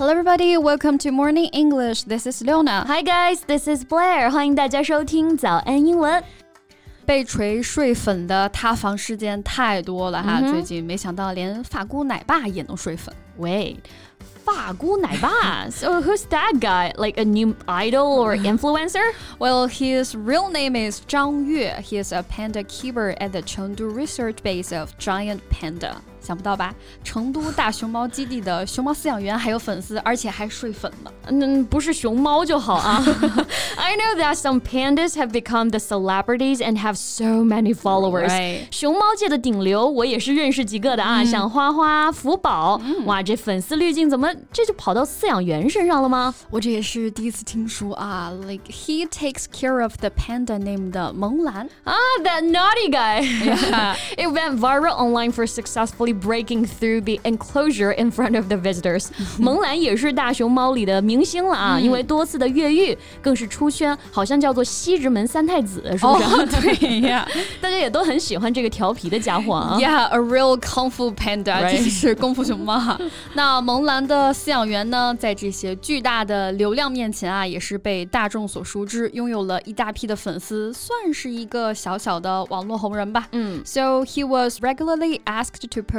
Hello, everybody. Welcome to Morning English. This is Leona. Hi, guys. This is Blair. 欢迎大家收听早安英文。被锤睡粉的塌房事件太多了哈，最近没想到连发箍奶爸也能睡粉。Wait. 发箍奶爸. so who's that guy? Like a new idol or influencer? well, his real name is Zhang Yue. He is a panda keeper at the Chengdu research base of giant panda. 想不到吧？成都大熊猫基地的熊猫饲养员还有粉丝，而且还睡粉呢。嗯，不是熊猫就好啊。I know that some pandas have become the celebrities and have so many followers. Right. 熊猫界的顶流，我也是认识几个的啊，嗯、像花花、福宝。嗯、哇，这粉丝滤镜怎么这就跑到饲养员身上了吗？我这也是第一次听说啊。Like he takes care of the panda named 萌兰。Ah, that naughty guy. Yeah. it went viral online for successfully breaking through the enclosure in front of the visitors。萌兰也是大熊猫里的明星了啊，因为多次的越狱，更是出圈，好像叫做西直门三太子，是不是？哦，对呀，大家也都很喜欢这个调皮的家伙啊。Yeah, a real kung fu panda，这是功夫熊猫。那萌兰的饲养员呢，在这些巨大的流量面前啊，也是被大众所熟知，拥有了一大批的粉丝，算是一个小小的网络红人吧。嗯，So he was regularly asked to post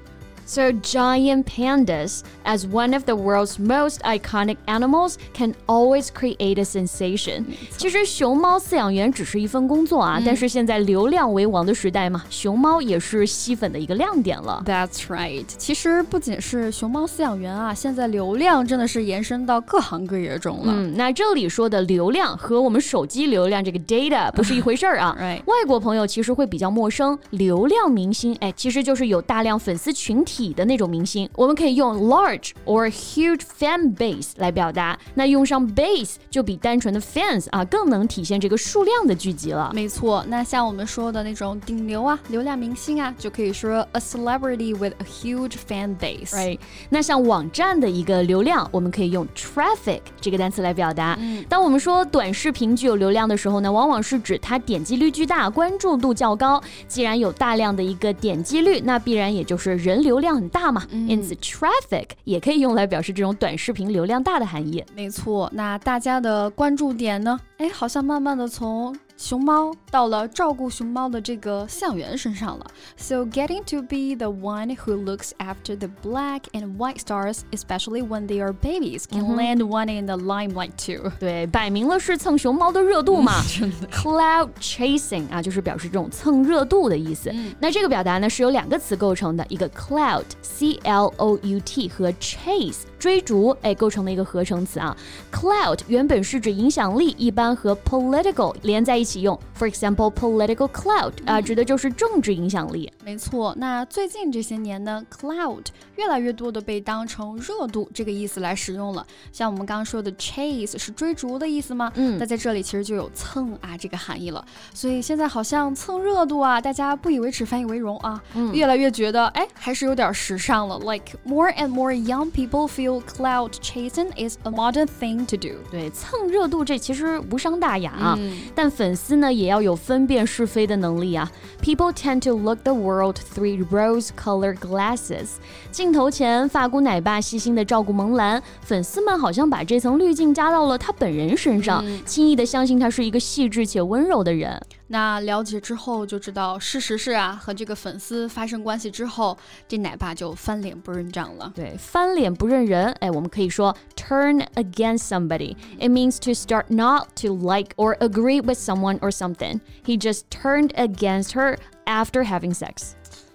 So, giant pandas, as one of the world's most iconic animals, can always create a sensation. 其实熊猫饲养员只是一份工作啊，嗯、但是现在流量为王的时代嘛，熊猫也是吸粉的一个亮点了。That's right. 其实不仅是熊猫饲养员啊，现在流量真的是延伸到各行各业中了。嗯，那这里说的流量和我们手机流量这个 data 不是一回事儿啊。right. 外国朋友其实会比较陌生，流量明星哎，其实就是有大量粉丝群体。 体的那种明星，我们可以用 large or huge fan base 来表达。那用上 base 就比单纯的 fans 啊更能体现这个数量的聚集了。没错，那像我们说的那种顶流啊、流量明星啊，就可以说 a celebrity with a huge fan base。Right？那像网站的一个流量，我们可以用 traffic 这个单词来表达。嗯、当我们说短视频具有流量的时候呢，往往是指它点击率巨大、关注度较高。既然有大量的一个点击率，那必然也就是人流。量很大嘛，因此 traffic 也可以用来表示这种短视频流量大的含义。没错，那大家的关注点呢？哎，好像慢慢的从熊猫到了照顾熊猫的这个象园身上了。So getting to be the one who looks after the black and white stars, especially when they are babies, can -hmm. land one in the limelight too. 对，摆明了是蹭熊猫的热度嘛。Clout chasing 啊，就是表示这种蹭热度的意思。嗯、那这个表达呢是由两个词构成的，一个 clout c l o u t 和 chase 追逐，哎，构成了一个合成词啊。Clout 原本是指影响力，一般和 political 连在一起。起用，for example political cloud 啊，指的就是政治影响力。没错，那最近这些年呢，cloud 越来越多的被当成热度这个意思来使用了。像我们刚刚说的 chase 是追逐的意思吗？嗯，那在这里其实就有蹭啊这个含义了。所以现在好像蹭热度啊，大家不以为耻反以为荣啊，越来越觉得哎还是有点时尚了。Like more and more young people feel cloud chasing is a modern thing to do。对，蹭热度这其实无伤大雅啊，但粉丝。丝呢也要有分辨是非的能力啊。People tend to look the world through rose-colored glasses。镜头前，发箍奶爸细心的照顾萌兰，粉丝们好像把这层滤镜加到了他本人身上，轻易的相信他是一个细致且温柔的人。那了解之后就知道，事实是啊，和这个粉丝发生关系之后，这奶爸就翻脸不认账了。对，翻脸不认人，哎，我们可以说 turn against somebody. It means to start not to like or agree with someone or something. He just turned against her after having sex.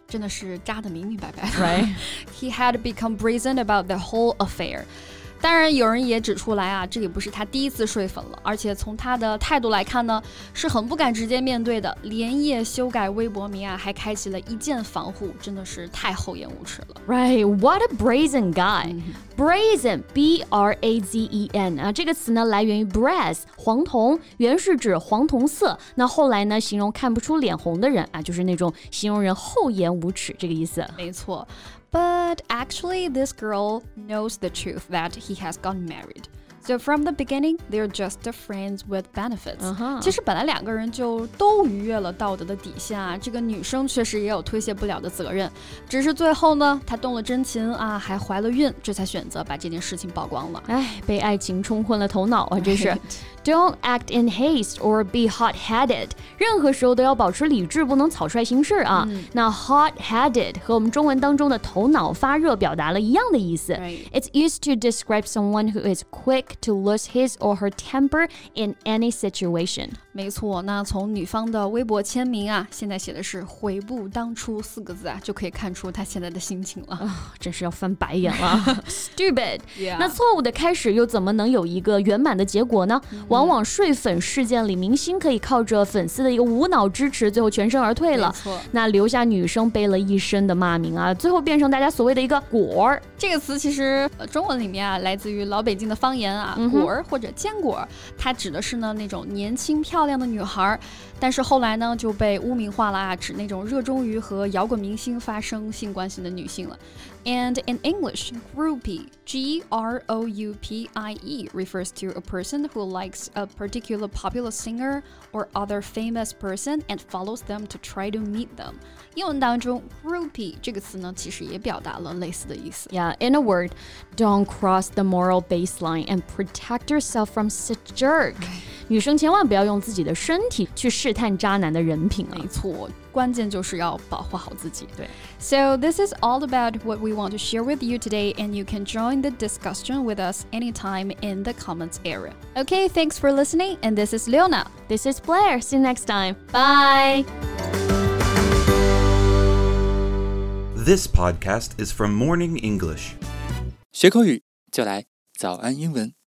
真的是扎得明明白白。Right? He had become brazen about the whole affair. 当然，有人也指出来啊，这也不是他第一次睡粉了，而且从他的态度来看呢，是很不敢直接面对的，连夜修改微博名啊，还开启了一键防护，真的是太厚颜无耻了。Right, what a brazen guy! Brazen, B-R-A-Z-E-N 啊，这个词呢来源于 brass，黄铜，原是指黄铜色，那后来呢形容看不出脸红的人啊，就是那种形容人厚颜无耻这个意思。没错。But actually, this girl knows the truth that he has gotten married. So from the beginning, they're just friends with benefits. 其实本来两个人就都逾越了道德的底线啊，这个女生确实也有推卸不了的责任，只是最后呢，她动了真情啊，还怀了孕，这才选择把这件事情曝光了。哎，被爱情冲昏了头脑啊，这是。Don't act in haste or be hot-headed。任何时候都要保持理智，不能草率行事啊。嗯、那 hot-headed 和我们中文当中的头脑发热表达了一样的意思。Right. It's used to describe someone who is quick to lose his or her temper in any situation. 没错，那从女方的微博签名啊，现在写的是“悔不当初”四个字啊，就可以看出她现在的心情了。啊，真是要翻白眼了。Stupid。那错误的开始又怎么能有一个圆满的结果呢？往往睡粉事件里，明星可以靠着粉丝的一个无脑支持，最后全身而退了。那留下女生背了一身的骂名啊，最后变成大家所谓的一个“果儿”这个词，其实中文里面啊，来自于老北京的方言啊果儿”或者“坚果”，它指的是呢那种年轻漂。亮的女孩，但是后来呢就被污名化了啊，指那种热衷于和摇滚明星发生性关系的女性了。And in English, groupie, G R O U P I E, refers to a person who likes a particular popular singer or other famous person and follows them to try to meet them. 英文当中，groupie 这个词呢，其实也表达了类似的意思。Yeah, in a word, don't cross the moral baseline and protect yourself from such jerk. 女生千万不要用自己的身体去试探渣男的人品啊！没错，关键就是要保护好自己。对。So this is all about what we want to share with you today, and you can join the discussion with us anytime in the comments area. Okay, thanks for listening, and this is Leona. This is Blair. See you next time. Bye. This podcast is from Morning English. 学口语就来早安英文。